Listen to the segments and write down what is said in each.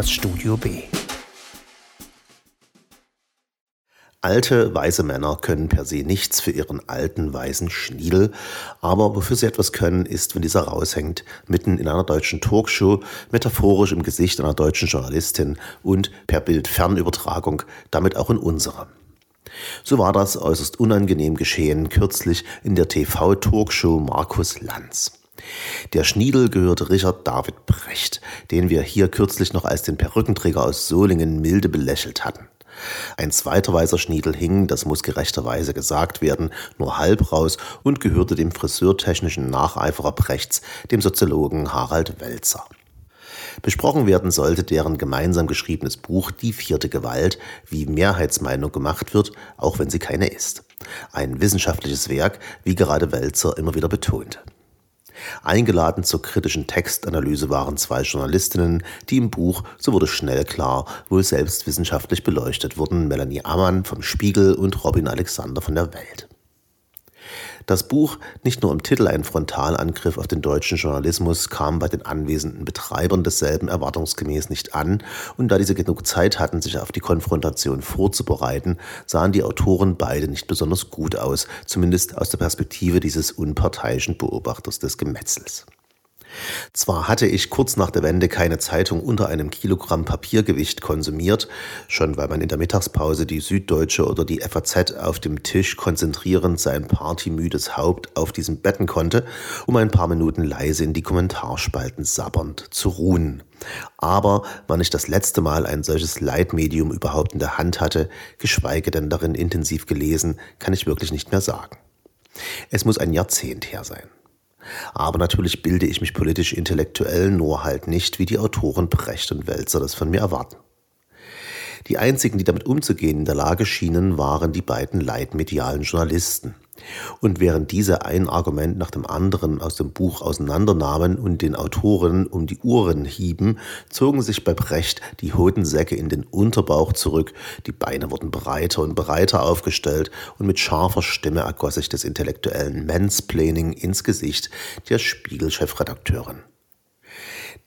das Studio B. Alte, weise Männer können per se nichts für ihren alten, weisen Schniedel, aber wofür sie etwas können, ist, wenn dieser raushängt, mitten in einer deutschen Talkshow, metaphorisch im Gesicht einer deutschen Journalistin und per Bildfernübertragung, damit auch in unserer. So war das äußerst unangenehm geschehen kürzlich in der TV-Talkshow Markus Lanz. Der Schniedel gehörte Richard David Brecht, den wir hier kürzlich noch als den Perückenträger aus Solingen milde belächelt hatten. Ein zweiter weißer Schniedel hing, das muss gerechterweise gesagt werden, nur halb raus und gehörte dem friseurtechnischen Nacheiferer Brechts, dem Soziologen Harald Welzer. Besprochen werden sollte deren gemeinsam geschriebenes Buch Die vierte Gewalt, wie Mehrheitsmeinung gemacht wird, auch wenn sie keine ist. Ein wissenschaftliches Werk, wie gerade Welzer immer wieder betonte. Eingeladen zur kritischen Textanalyse waren zwei Journalistinnen, die im Buch, so wurde schnell klar, wohl selbst wissenschaftlich beleuchtet wurden, Melanie Ammann vom Spiegel und Robin Alexander von der Welt. Das Buch, nicht nur im Titel ein Frontalangriff auf den deutschen Journalismus, kam bei den anwesenden Betreibern desselben erwartungsgemäß nicht an, und da diese genug Zeit hatten, sich auf die Konfrontation vorzubereiten, sahen die Autoren beide nicht besonders gut aus, zumindest aus der Perspektive dieses unparteiischen Beobachters des Gemetzels. Zwar hatte ich kurz nach der Wende keine Zeitung unter einem Kilogramm Papiergewicht konsumiert, schon weil man in der Mittagspause die Süddeutsche oder die FAZ auf dem Tisch konzentrierend sein partymüdes Haupt auf diesem betten konnte, um ein paar Minuten leise in die Kommentarspalten sabbernd zu ruhen. Aber wann ich das letzte Mal ein solches Leitmedium überhaupt in der Hand hatte, geschweige denn darin intensiv gelesen, kann ich wirklich nicht mehr sagen. Es muss ein Jahrzehnt her sein. Aber natürlich bilde ich mich politisch intellektuell, nur halt nicht, wie die Autoren Brecht und Welzer das von mir erwarten. Die einzigen, die damit umzugehen in der Lage schienen, waren die beiden leitmedialen Journalisten. Und während diese ein Argument nach dem anderen aus dem Buch auseinandernahmen und den Autoren um die Uhren hieben, zogen sich bei Brecht die Hodensäcke in den Unterbauch zurück, die Beine wurden breiter und breiter aufgestellt und mit scharfer Stimme ergoss sich des intellektuellen Mansplaining ins Gesicht der Spiegelchefredakteurin.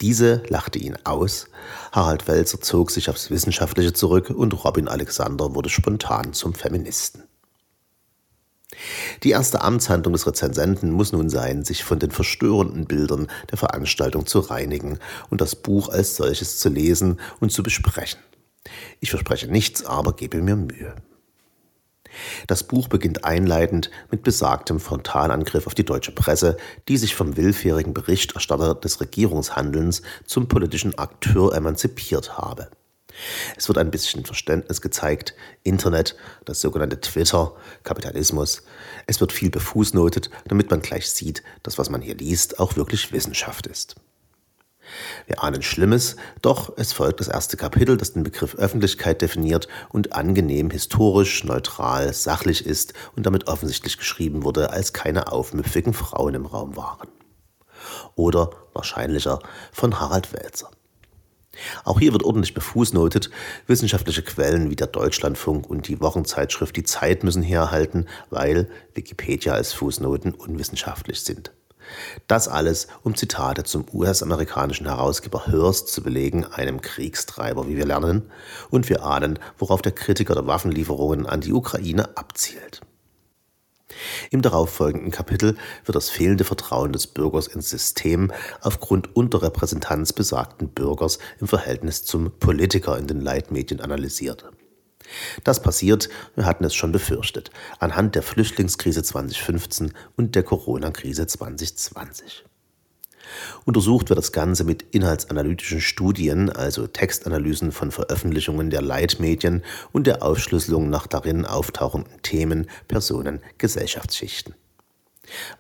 Diese lachte ihn aus, Harald Welzer zog sich aufs Wissenschaftliche zurück und Robin Alexander wurde spontan zum Feministen. Die erste Amtshandlung des Rezensenten muss nun sein, sich von den verstörenden Bildern der Veranstaltung zu reinigen und das Buch als solches zu lesen und zu besprechen. Ich verspreche nichts, aber gebe mir Mühe. Das Buch beginnt einleitend mit besagtem Frontalangriff auf die deutsche Presse, die sich vom willfährigen Berichterstatter des Regierungshandelns zum politischen Akteur emanzipiert habe. Es wird ein bisschen Verständnis gezeigt, Internet, das sogenannte Twitter, Kapitalismus. Es wird viel befußnotet, damit man gleich sieht, dass was man hier liest auch wirklich Wissenschaft ist. Wir ahnen Schlimmes, doch es folgt das erste Kapitel, das den Begriff Öffentlichkeit definiert und angenehm historisch, neutral, sachlich ist und damit offensichtlich geschrieben wurde, als keine aufmüpfigen Frauen im Raum waren. Oder wahrscheinlicher von Harald Welzer. Auch hier wird ordentlich befußnotet. Wissenschaftliche Quellen wie der Deutschlandfunk und die Wochenzeitschrift Die Zeit müssen herhalten, weil Wikipedia als Fußnoten unwissenschaftlich sind. Das alles, um Zitate zum US-amerikanischen Herausgeber Hearst zu belegen, einem Kriegstreiber, wie wir lernen, und wir ahnen, worauf der Kritiker der Waffenlieferungen an die Ukraine abzielt. Im darauffolgenden Kapitel wird das fehlende Vertrauen des Bürgers ins System aufgrund Unterrepräsentanz besagten Bürgers im Verhältnis zum Politiker in den Leitmedien analysiert. Das passiert, wir hatten es schon befürchtet, anhand der Flüchtlingskrise 2015 und der Corona-Krise 2020. Untersucht wird das Ganze mit inhaltsanalytischen Studien, also Textanalysen von Veröffentlichungen der Leitmedien und der Aufschlüsselung nach darin auftauchenden Themen, Personen, Gesellschaftsschichten.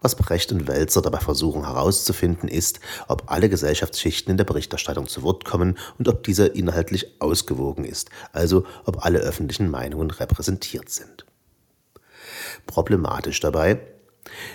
Was Brecht und Welzer dabei versuchen herauszufinden, ist, ob alle Gesellschaftsschichten in der Berichterstattung zu Wort kommen und ob diese inhaltlich ausgewogen ist, also ob alle öffentlichen Meinungen repräsentiert sind. Problematisch dabei,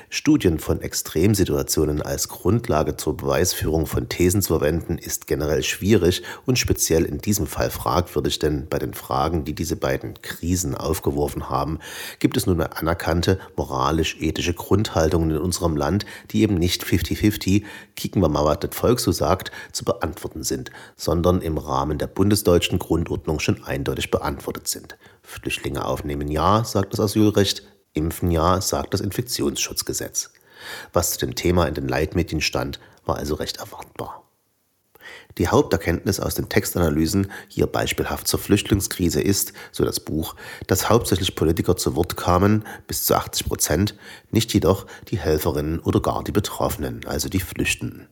Studien von Extremsituationen als Grundlage zur Beweisführung von Thesen zu verwenden, ist generell schwierig und speziell in diesem Fall fragwürdig, denn bei den Fragen, die diese beiden Krisen aufgeworfen haben, gibt es nun anerkannte moralisch-ethische Grundhaltungen in unserem Land, die eben nicht 50-50, kicken wir mal, was das Volk so sagt, zu beantworten sind, sondern im Rahmen der bundesdeutschen Grundordnung schon eindeutig beantwortet sind. Flüchtlinge aufnehmen ja, sagt das Asylrecht, Impfen ja, sagt das Infektionsschutzgesetz. Was zu dem Thema in den Leitmedien stand, war also recht erwartbar. Die Haupterkenntnis aus den Textanalysen, hier beispielhaft zur Flüchtlingskrise, ist, so das Buch, dass hauptsächlich Politiker zu Wort kamen, bis zu 80 Prozent, nicht jedoch die Helferinnen oder gar die Betroffenen, also die Flüchtenden.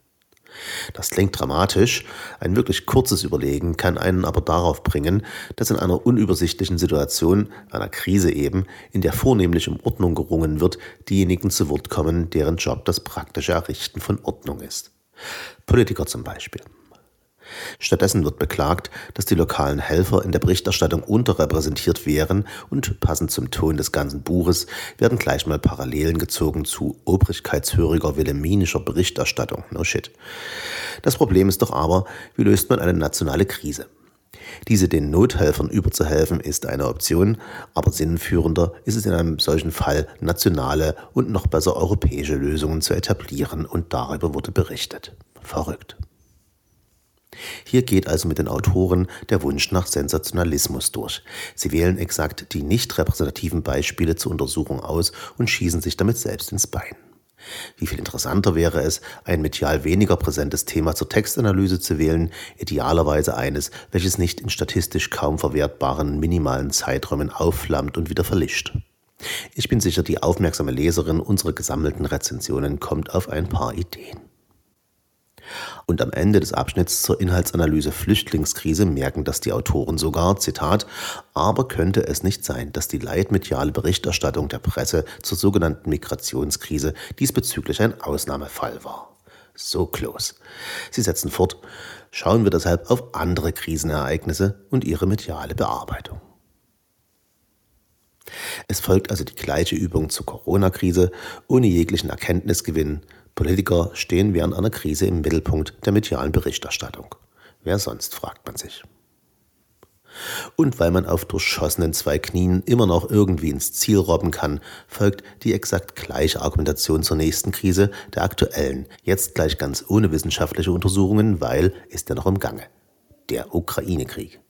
Das klingt dramatisch, ein wirklich kurzes Überlegen kann einen aber darauf bringen, dass in einer unübersichtlichen Situation, einer Krise eben, in der vornehmlich um Ordnung gerungen wird, diejenigen zu Wort kommen, deren Job das praktische Errichten von Ordnung ist. Politiker zum Beispiel. Stattdessen wird beklagt, dass die lokalen Helfer in der Berichterstattung unterrepräsentiert wären und passend zum Ton des ganzen Buches werden gleich mal Parallelen gezogen zu obrigkeitshöriger wilhelminischer Berichterstattung. No shit. Das Problem ist doch aber, wie löst man eine nationale Krise? Diese den Nothelfern überzuhelfen ist eine Option, aber sinnführender ist es in einem solchen Fall, nationale und noch besser europäische Lösungen zu etablieren und darüber wurde berichtet. Verrückt. Hier geht also mit den Autoren der Wunsch nach Sensationalismus durch. Sie wählen exakt die nicht repräsentativen Beispiele zur Untersuchung aus und schießen sich damit selbst ins Bein. Wie viel interessanter wäre es, ein medial weniger präsentes Thema zur Textanalyse zu wählen, idealerweise eines, welches nicht in statistisch kaum verwertbaren minimalen Zeiträumen aufflammt und wieder verlischt. Ich bin sicher, die aufmerksame Leserin unserer gesammelten Rezensionen kommt auf ein paar Ideen. Und am Ende des Abschnitts zur Inhaltsanalyse Flüchtlingskrise merken das die Autoren sogar, Zitat, aber könnte es nicht sein, dass die leitmediale Berichterstattung der Presse zur sogenannten Migrationskrise diesbezüglich ein Ausnahmefall war. So close. Sie setzen fort, schauen wir deshalb auf andere Krisenereignisse und ihre mediale Bearbeitung. Es folgt also die gleiche Übung zur Corona-Krise ohne jeglichen Erkenntnisgewinn, Politiker stehen während einer Krise im Mittelpunkt der medialen Berichterstattung. Wer sonst, fragt man sich. Und weil man auf durchschossenen zwei Knien immer noch irgendwie ins Ziel robben kann, folgt die exakt gleiche Argumentation zur nächsten Krise, der aktuellen, jetzt gleich ganz ohne wissenschaftliche Untersuchungen, weil ist ja noch im Gange. Der Ukraine-Krieg.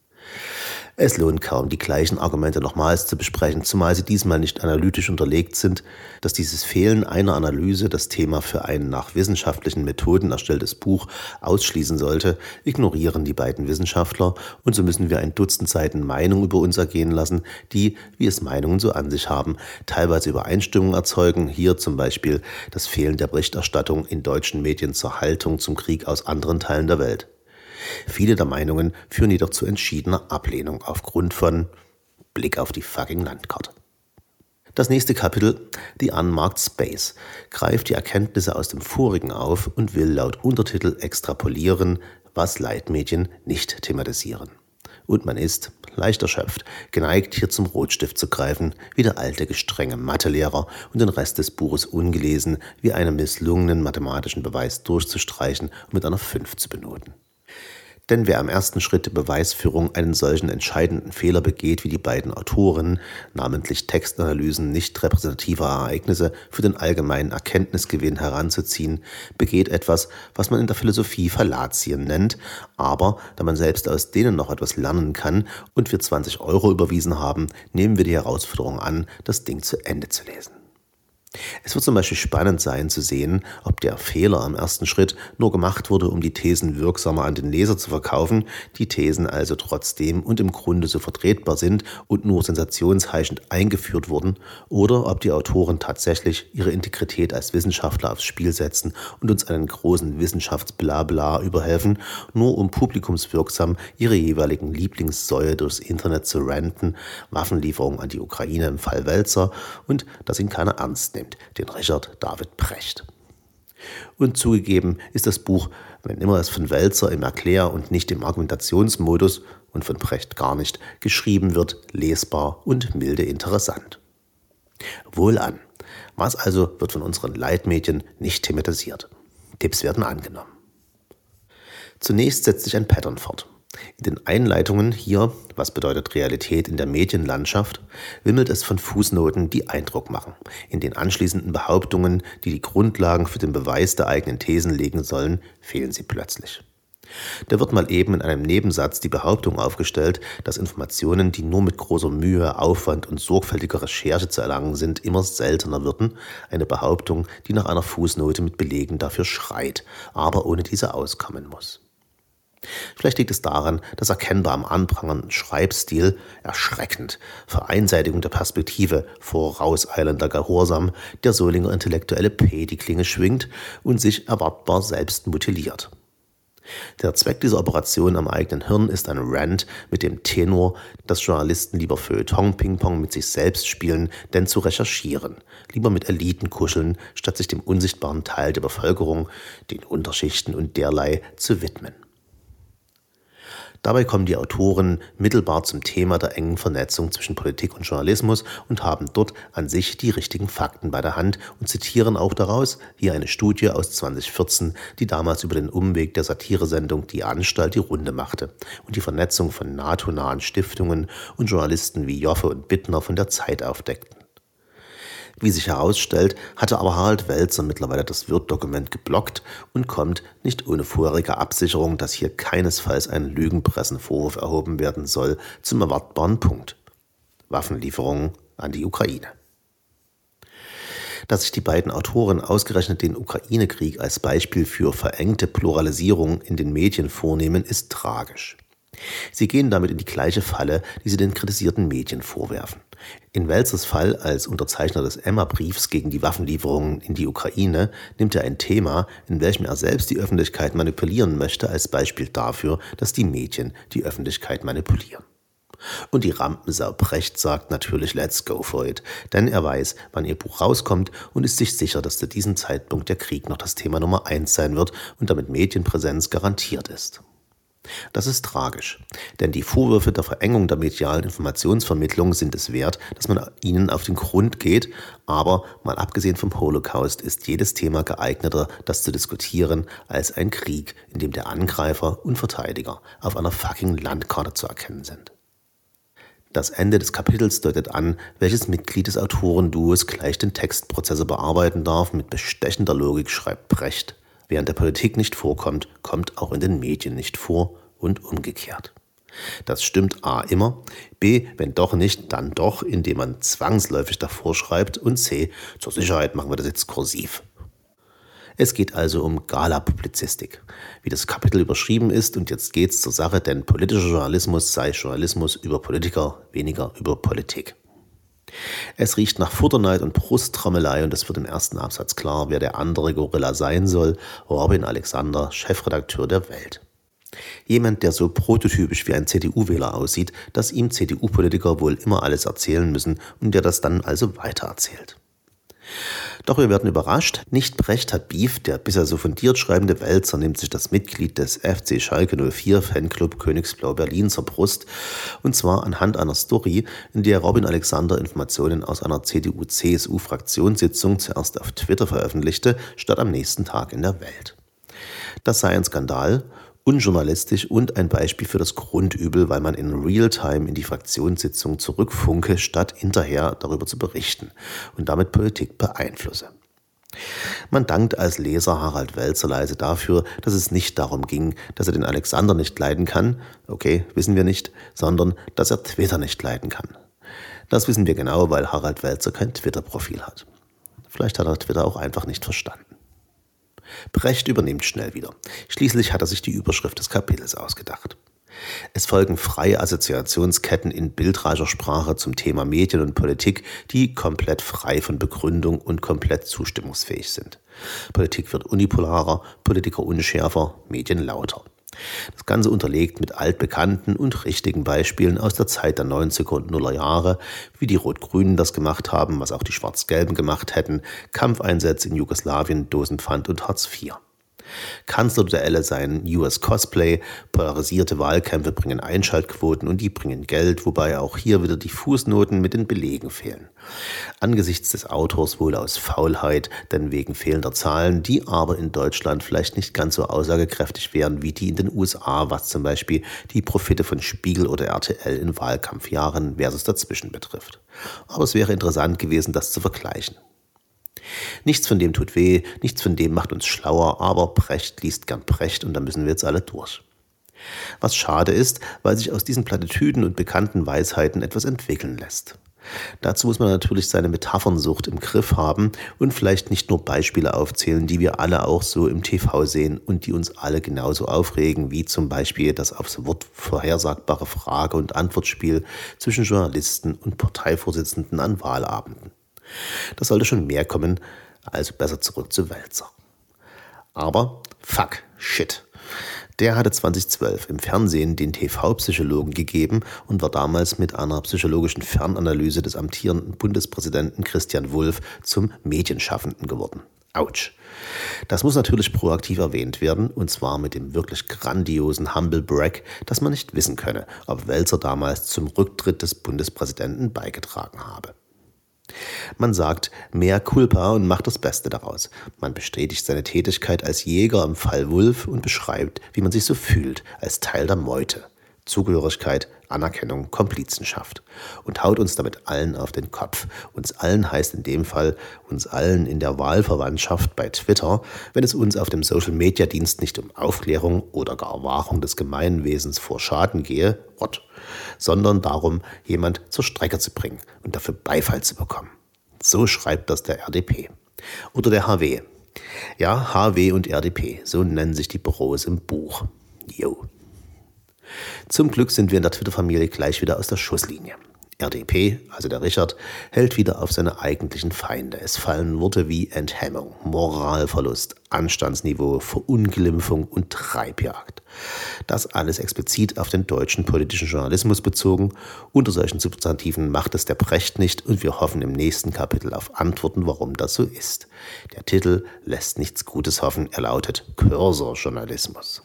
Es lohnt kaum, die gleichen Argumente nochmals zu besprechen, zumal sie diesmal nicht analytisch unterlegt sind, dass dieses Fehlen einer Analyse das Thema für ein nach wissenschaftlichen Methoden erstelltes Buch ausschließen sollte, ignorieren die beiden Wissenschaftler und so müssen wir ein Dutzend Seiten Meinung über uns ergehen lassen, die, wie es Meinungen so an sich haben, teilweise Übereinstimmung erzeugen, hier zum Beispiel das Fehlen der Berichterstattung in deutschen Medien zur Haltung zum Krieg aus anderen Teilen der Welt. Viele der Meinungen führen jedoch zu entschiedener Ablehnung aufgrund von Blick auf die fucking Landkarte. Das nächste Kapitel, die Unmarked Space, greift die Erkenntnisse aus dem vorigen auf und will laut Untertitel extrapolieren, was Leitmedien nicht thematisieren. Und man ist, leicht erschöpft, geneigt hier zum Rotstift zu greifen, wie der alte gestrenge Mathelehrer und den Rest des Buches ungelesen wie einen misslungenen mathematischen Beweis durchzustreichen und mit einer 5 zu benoten. Denn wer am ersten Schritt der Beweisführung einen solchen entscheidenden Fehler begeht wie die beiden Autoren, namentlich Textanalysen nicht repräsentativer Ereignisse für den allgemeinen Erkenntnisgewinn heranzuziehen, begeht etwas, was man in der Philosophie Fallatien nennt, aber da man selbst aus denen noch etwas lernen kann und wir 20 Euro überwiesen haben, nehmen wir die Herausforderung an, das Ding zu Ende zu lesen. Es wird zum Beispiel spannend sein zu sehen, ob der Fehler am ersten Schritt nur gemacht wurde, um die Thesen wirksamer an den Leser zu verkaufen, die Thesen also trotzdem und im Grunde so vertretbar sind und nur sensationsheischend eingeführt wurden, oder ob die Autoren tatsächlich ihre Integrität als Wissenschaftler aufs Spiel setzen und uns einen großen Wissenschaftsblabla überhelfen, nur um publikumswirksam ihre jeweiligen Lieblingssäue durchs Internet zu ranten, Waffenlieferungen an die Ukraine im Fall Welzer und dass ihn keiner ernst nimmt nimmt, den Richard David Precht. Und zugegeben ist das Buch, wenn immer es von Wälzer im Erklär- und nicht im Argumentationsmodus und von Precht gar nicht geschrieben wird, lesbar und milde interessant. Wohlan. Was also wird von unseren Leitmedien nicht thematisiert? Tipps werden angenommen. Zunächst setzt sich ein Pattern fort. In den Einleitungen hier, was bedeutet Realität in der Medienlandschaft, wimmelt es von Fußnoten, die Eindruck machen. In den anschließenden Behauptungen, die die Grundlagen für den Beweis der eigenen Thesen legen sollen, fehlen sie plötzlich. Da wird mal eben in einem Nebensatz die Behauptung aufgestellt, dass Informationen, die nur mit großer Mühe, Aufwand und sorgfältiger Recherche zu erlangen sind, immer seltener würden. Eine Behauptung, die nach einer Fußnote mit Belegen dafür schreit, aber ohne diese auskommen muss. Vielleicht liegt es daran, dass erkennbar am anprangernden Schreibstil erschreckend, Vereinseitigung der Perspektive, vorauseilender Gehorsam, der Solinger intellektuelle P die Klinge schwingt und sich erwartbar selbst mutiliert. Der Zweck dieser Operation am eigenen Hirn ist ein Rant mit dem Tenor, dass Journalisten lieber Feuilleton-Ping-Pong mit sich selbst spielen, denn zu recherchieren, lieber mit Eliten kuscheln, statt sich dem unsichtbaren Teil der Bevölkerung, den Unterschichten und derlei zu widmen. Dabei kommen die Autoren mittelbar zum Thema der engen Vernetzung zwischen Politik und Journalismus und haben dort an sich die richtigen Fakten bei der Hand und zitieren auch daraus hier eine Studie aus 2014, die damals über den Umweg der Satiresendung Die Anstalt die Runde machte und die Vernetzung von NATO-nahen Stiftungen und Journalisten wie Joffe und Bittner von der Zeit aufdeckten. Wie sich herausstellt, hatte aber Harald Welzer mittlerweile das Word-Dokument geblockt und kommt, nicht ohne vorherige Absicherung, dass hier keinesfalls ein Lügenpressenvorwurf erhoben werden soll, zum erwartbaren Punkt. Waffenlieferungen an die Ukraine. Dass sich die beiden Autoren ausgerechnet den Ukraine-Krieg als Beispiel für verengte Pluralisierung in den Medien vornehmen, ist tragisch. Sie gehen damit in die gleiche Falle, die sie den kritisierten Medien vorwerfen. In Welzers Fall als Unterzeichner des Emma-Briefs gegen die Waffenlieferungen in die Ukraine nimmt er ein Thema, in welchem er selbst die Öffentlichkeit manipulieren möchte, als Beispiel dafür, dass die Medien die Öffentlichkeit manipulieren. Und die Rampensau Brecht sagt natürlich Let's go for it, denn er weiß, wann ihr Buch rauskommt und ist sich sicher, dass zu diesem Zeitpunkt der Krieg noch das Thema Nummer eins sein wird und damit Medienpräsenz garantiert ist. Das ist tragisch, denn die Vorwürfe der Verengung der medialen Informationsvermittlung sind es wert, dass man ihnen auf den Grund geht, aber mal abgesehen vom Holocaust ist jedes Thema geeigneter, das zu diskutieren, als ein Krieg, in dem der Angreifer und Verteidiger auf einer fucking Landkarte zu erkennen sind. Das Ende des Kapitels deutet an, welches Mitglied des Autorenduos gleich den Textprozessor bearbeiten darf. Mit bestechender Logik schreibt Brecht während der Politik nicht vorkommt, kommt auch in den Medien nicht vor und umgekehrt. Das stimmt A immer, B, wenn doch nicht, dann doch, indem man zwangsläufig davor schreibt und C, zur Sicherheit machen wir das jetzt kursiv. Es geht also um Gala-Publizistik, wie das Kapitel überschrieben ist und jetzt geht's zur Sache, denn politischer Journalismus sei Journalismus über Politiker, weniger über Politik. Es riecht nach Futterneid und Brusttrommelei und es wird im ersten Absatz klar, wer der andere Gorilla sein soll, Robin Alexander, Chefredakteur der Welt. Jemand, der so prototypisch wie ein CDU-Wähler aussieht, dass ihm CDU-Politiker wohl immer alles erzählen müssen und der das dann also weitererzählt. Doch wir werden überrascht. Nicht Brecht hat Beef, der bisher so fundiert schreibende Wälzer nimmt sich das Mitglied des FC Schalke 04 Fanclub Königsblau Berlin zur Brust. Und zwar anhand einer Story, in der Robin Alexander Informationen aus einer CDU-CSU-Fraktionssitzung zuerst auf Twitter veröffentlichte, statt am nächsten Tag in der Welt. Das sei ein Skandal unjournalistisch und ein Beispiel für das Grundübel, weil man in Realtime in die Fraktionssitzung zurückfunke, statt hinterher darüber zu berichten und damit Politik beeinflusse. Man dankt als Leser Harald Welzer leise dafür, dass es nicht darum ging, dass er den Alexander nicht leiden kann, okay, wissen wir nicht, sondern dass er Twitter nicht leiden kann. Das wissen wir genau, weil Harald Welzer kein Twitter-Profil hat. Vielleicht hat er Twitter auch einfach nicht verstanden. Brecht übernimmt schnell wieder. Schließlich hat er sich die Überschrift des Kapitels ausgedacht. Es folgen freie Assoziationsketten in bildreicher Sprache zum Thema Medien und Politik, die komplett frei von Begründung und komplett zustimmungsfähig sind. Politik wird unipolarer, Politiker unschärfer, Medien lauter. Das Ganze unterlegt mit altbekannten und richtigen Beispielen aus der Zeit der 90er und Nuller Jahre, wie die Rot-Grünen das gemacht haben, was auch die Schwarz-Gelben gemacht hätten, Kampfeinsätze in Jugoslawien, Dosenpfand und Hartz IV. Kanzlerduelle seien US Cosplay, polarisierte Wahlkämpfe bringen Einschaltquoten und die bringen Geld, wobei auch hier wieder die Fußnoten mit den Belegen fehlen. Angesichts des Autors wohl aus Faulheit, denn wegen fehlender Zahlen, die aber in Deutschland vielleicht nicht ganz so aussagekräftig wären wie die in den USA, was zum Beispiel die Profite von Spiegel oder RTL in Wahlkampfjahren versus dazwischen betrifft. Aber es wäre interessant gewesen, das zu vergleichen. Nichts von dem tut weh, nichts von dem macht uns schlauer, aber Brecht liest gern Brecht und da müssen wir jetzt alle durch. Was schade ist, weil sich aus diesen Plattitüden und bekannten Weisheiten etwas entwickeln lässt. Dazu muss man natürlich seine Metaphernsucht im Griff haben und vielleicht nicht nur Beispiele aufzählen, die wir alle auch so im TV sehen und die uns alle genauso aufregen, wie zum Beispiel das aufs Wort vorhersagbare Frage- und Antwortspiel zwischen Journalisten und Parteivorsitzenden an Wahlabenden. Das sollte schon mehr kommen, also besser zurück zu Wälzer. Aber fuck, shit. Der hatte 2012 im Fernsehen den TV-Psychologen gegeben und war damals mit einer psychologischen Fernanalyse des amtierenden Bundespräsidenten Christian Wulff zum Medienschaffenden geworden. Autsch. Das muss natürlich proaktiv erwähnt werden, und zwar mit dem wirklich grandiosen Humble Brag, dass man nicht wissen könne, ob Welzer damals zum Rücktritt des Bundespräsidenten beigetragen habe. Man sagt mehr Culpa und macht das Beste daraus. Man bestätigt seine Tätigkeit als Jäger im Fall Wulf und beschreibt, wie man sich so fühlt, als Teil der Meute. Zugehörigkeit, Anerkennung, Komplizenschaft. Und haut uns damit allen auf den Kopf. Uns allen heißt in dem Fall uns allen in der Wahlverwandtschaft bei Twitter, wenn es uns auf dem Social-Media-Dienst nicht um Aufklärung oder gar Wahrung des Gemeinwesens vor Schaden gehe, Rott, sondern darum, jemand zur Strecke zu bringen und dafür Beifall zu bekommen. So schreibt das der RDP. Oder der HW. Ja, HW und RDP, so nennen sich die Büros im Buch. Jo. Zum Glück sind wir in der Twitter-Familie gleich wieder aus der Schusslinie. RDP, also der Richard, hält wieder auf seine eigentlichen Feinde. Es fallen Worte wie Enthemmung, Moralverlust, Anstandsniveau, Verunglimpfung und Treibjagd. Das alles explizit auf den deutschen politischen Journalismus bezogen. Unter solchen Substantiven macht es der Brecht nicht und wir hoffen im nächsten Kapitel auf Antworten, warum das so ist. Der Titel lässt nichts Gutes hoffen, er lautet Cursor-Journalismus.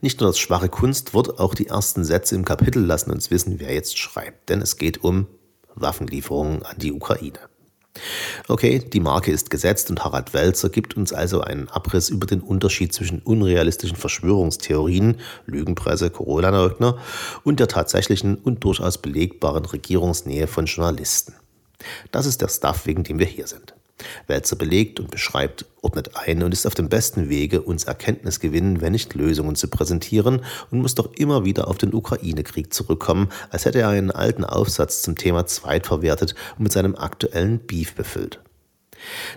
Nicht nur das schwache Kunstwort, auch die ersten Sätze im Kapitel lassen uns wissen, wer jetzt schreibt, denn es geht um Waffenlieferungen an die Ukraine. Okay, die Marke ist gesetzt und Harald Welzer gibt uns also einen Abriss über den Unterschied zwischen unrealistischen Verschwörungstheorien, Lügenpresse, Corona-Leugner und der tatsächlichen und durchaus belegbaren Regierungsnähe von Journalisten. Das ist der Stuff, wegen dem wir hier sind. Wälzer belegt und beschreibt, ordnet ein und ist auf dem besten Wege, uns Erkenntnisgewinnen, wenn nicht Lösungen zu präsentieren und muss doch immer wieder auf den Ukraine-Krieg zurückkommen, als hätte er einen alten Aufsatz zum Thema zweitverwertet und mit seinem aktuellen Beef befüllt.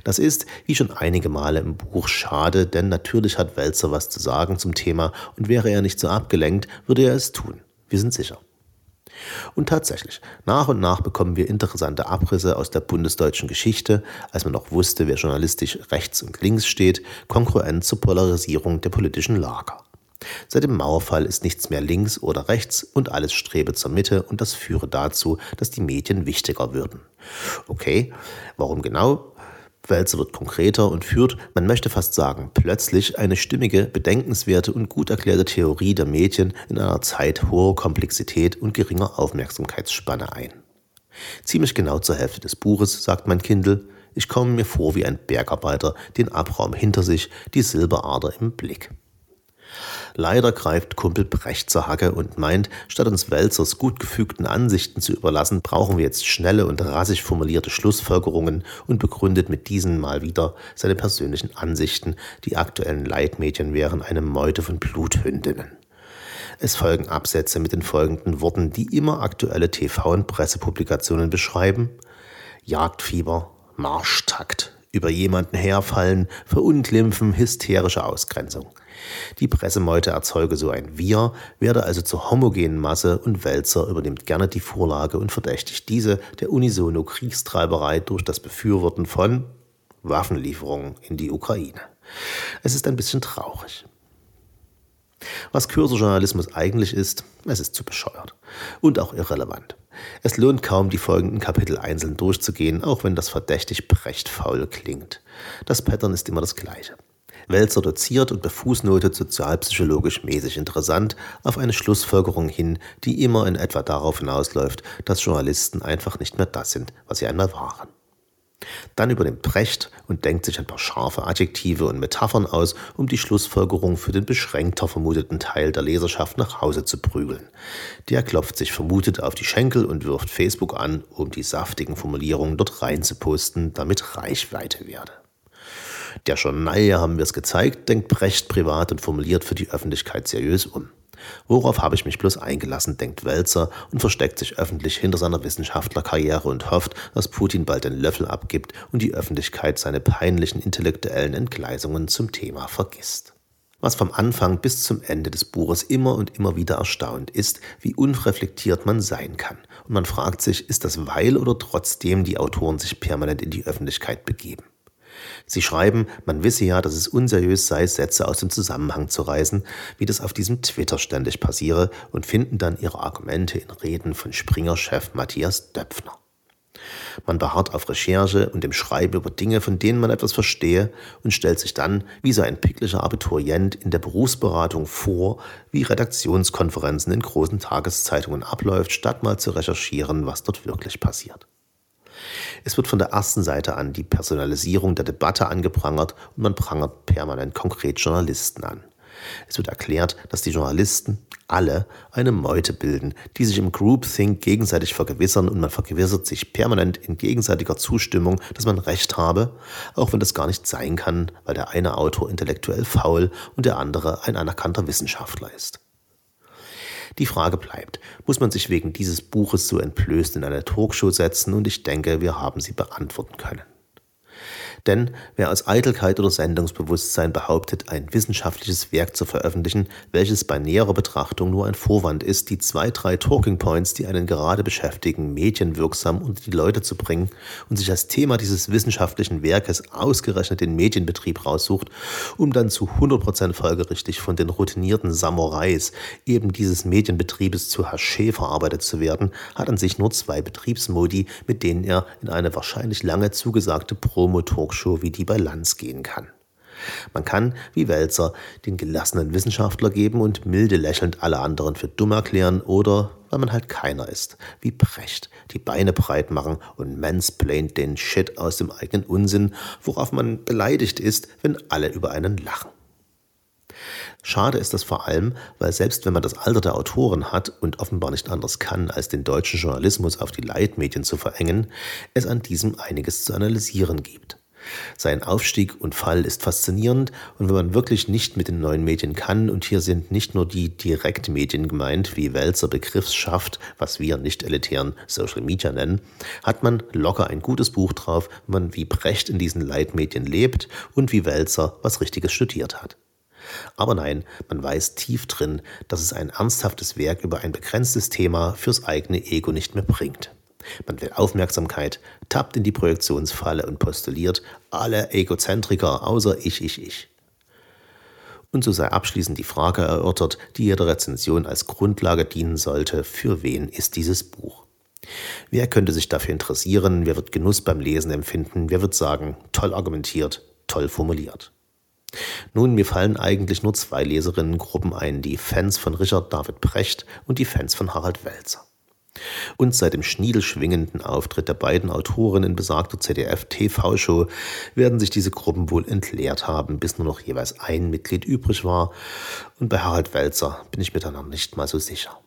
Das ist, wie schon einige Male im Buch, schade, denn natürlich hat Wälzer was zu sagen zum Thema und wäre er nicht so abgelenkt, würde er es tun. Wir sind sicher. Und tatsächlich, nach und nach bekommen wir interessante Abrisse aus der bundesdeutschen Geschichte, als man noch wusste, wer journalistisch rechts und links steht, konkurrent zur Polarisierung der politischen Lager. Seit dem Mauerfall ist nichts mehr links oder rechts und alles strebe zur Mitte und das führe dazu, dass die Medien wichtiger würden. Okay, warum genau? Wälzer wird konkreter und führt, man möchte fast sagen, plötzlich eine stimmige, bedenkenswerte und gut erklärte Theorie der Medien in einer Zeit hoher Komplexität und geringer Aufmerksamkeitsspanne ein. Ziemlich genau zur Hälfte des Buches sagt mein Kindle, ich komme mir vor wie ein Bergarbeiter, den Abraum hinter sich, die Silberader im Blick. Leider greift Kumpel Brecht zur Hacke und meint, statt uns Wälzers gut gefügten Ansichten zu überlassen, brauchen wir jetzt schnelle und rassig formulierte Schlussfolgerungen und begründet mit diesen mal wieder seine persönlichen Ansichten, die aktuellen Leitmedien wären eine Meute von Bluthündinnen. Es folgen Absätze mit den folgenden Worten, die immer aktuelle TV- und Pressepublikationen beschreiben. Jagdfieber, Marschtakt, über jemanden herfallen, verunglimpfen, hysterische Ausgrenzung. Die Pressemeute erzeuge so ein Wir, werde also zur homogenen Masse und Wälzer übernimmt gerne die Vorlage und verdächtigt diese der unisono Kriegstreiberei durch das Befürworten von Waffenlieferungen in die Ukraine. Es ist ein bisschen traurig. Was Cursorjournalismus eigentlich ist, es ist zu bescheuert und auch irrelevant. Es lohnt kaum, die folgenden Kapitel einzeln durchzugehen, auch wenn das verdächtig brechtfaul klingt. Das Pattern ist immer das gleiche. Welzer doziert und befußnotet sozialpsychologisch mäßig interessant auf eine Schlussfolgerung hin, die immer in etwa darauf hinausläuft, dass Journalisten einfach nicht mehr das sind, was sie einmal waren. Dann übernimmt Brecht und denkt sich ein paar scharfe Adjektive und Metaphern aus, um die Schlussfolgerung für den beschränkter vermuteten Teil der Leserschaft nach Hause zu prügeln. Der klopft sich vermutet auf die Schenkel und wirft Facebook an, um die saftigen Formulierungen dort reinzuposten, damit Reichweite werde. Der naja, haben wir es gezeigt, denkt Brecht privat und formuliert für die Öffentlichkeit seriös um. Worauf habe ich mich bloß eingelassen, denkt Welzer und versteckt sich öffentlich hinter seiner Wissenschaftlerkarriere und hofft, dass Putin bald den Löffel abgibt und die Öffentlichkeit seine peinlichen intellektuellen Entgleisungen zum Thema vergisst. Was vom Anfang bis zum Ende des Buches immer und immer wieder erstaunt ist, wie unreflektiert man sein kann. Und man fragt sich, ist das weil oder trotzdem die Autoren sich permanent in die Öffentlichkeit begeben? Sie schreiben, man wisse ja, dass es unseriös sei, Sätze aus dem Zusammenhang zu reißen, wie das auf diesem Twitter ständig passiere, und finden dann ihre Argumente in Reden von Springer-Chef Matthias Döpfner. Man beharrt auf Recherche und dem Schreiben über Dinge, von denen man etwas verstehe, und stellt sich dann, wie so ein picklicher Abiturient in der Berufsberatung vor, wie Redaktionskonferenzen in großen Tageszeitungen abläuft, statt mal zu recherchieren, was dort wirklich passiert. Es wird von der ersten Seite an die Personalisierung der Debatte angeprangert und man prangert permanent konkret Journalisten an. Es wird erklärt, dass die Journalisten alle eine Meute bilden, die sich im Groupthink gegenseitig vergewissern und man vergewissert sich permanent in gegenseitiger Zustimmung, dass man Recht habe, auch wenn das gar nicht sein kann, weil der eine Autor intellektuell faul und der andere ein anerkannter Wissenschaftler ist. Die Frage bleibt, muss man sich wegen dieses Buches so entblößt in eine Talkshow setzen? Und ich denke, wir haben sie beantworten können. Denn wer aus Eitelkeit oder Sendungsbewusstsein behauptet, ein wissenschaftliches Werk zu veröffentlichen, welches bei näherer Betrachtung nur ein Vorwand ist, die zwei, drei Talking Points, die einen gerade beschäftigen, medienwirksam unter die Leute zu bringen und sich als Thema dieses wissenschaftlichen Werkes ausgerechnet den Medienbetrieb raussucht, um dann zu 100% folgerichtig von den routinierten Samurais eben dieses Medienbetriebes zu Haché verarbeitet zu werden, hat an sich nur zwei Betriebsmodi, mit denen er in eine wahrscheinlich lange zugesagte Promo-Talk Talkshow wie die bei gehen kann. Man kann, wie Welzer, den gelassenen Wissenschaftler geben und milde lächelnd alle anderen für dumm erklären oder, weil man halt keiner ist, wie Precht, die Beine breit machen und mansplaint den Shit aus dem eigenen Unsinn, worauf man beleidigt ist, wenn alle über einen lachen. Schade ist das vor allem, weil selbst wenn man das Alter der Autoren hat und offenbar nicht anders kann, als den deutschen Journalismus auf die Leitmedien zu verengen, es an diesem einiges zu analysieren gibt. Sein Aufstieg und Fall ist faszinierend und wenn man wirklich nicht mit den neuen Medien kann, und hier sind nicht nur die Direktmedien gemeint, wie Welzer Begriffsschaft, was wir nicht elitären Social Media nennen, hat man locker ein gutes Buch drauf, wenn man wie Brecht in diesen Leitmedien lebt und wie Welzer was Richtiges studiert hat. Aber nein, man weiß tief drin, dass es ein ernsthaftes Werk über ein begrenztes Thema fürs eigene Ego nicht mehr bringt. Man will Aufmerksamkeit, tappt in die Projektionsfalle und postuliert alle Egozentriker außer ich, ich, ich. Und so sei abschließend die Frage erörtert, die jeder Rezension als Grundlage dienen sollte, für wen ist dieses Buch? Wer könnte sich dafür interessieren? Wer wird Genuss beim Lesen empfinden? Wer wird sagen, toll argumentiert, toll formuliert? Nun, mir fallen eigentlich nur zwei Leserinnengruppen ein, die Fans von Richard David Brecht und die Fans von Harald Welzer. Und seit dem schniedelschwingenden Auftritt der beiden Autoren in besagter ZDF-TV-Show werden sich diese Gruppen wohl entleert haben, bis nur noch jeweils ein Mitglied übrig war. Und bei Harald Welzer bin ich mir dann noch nicht mal so sicher.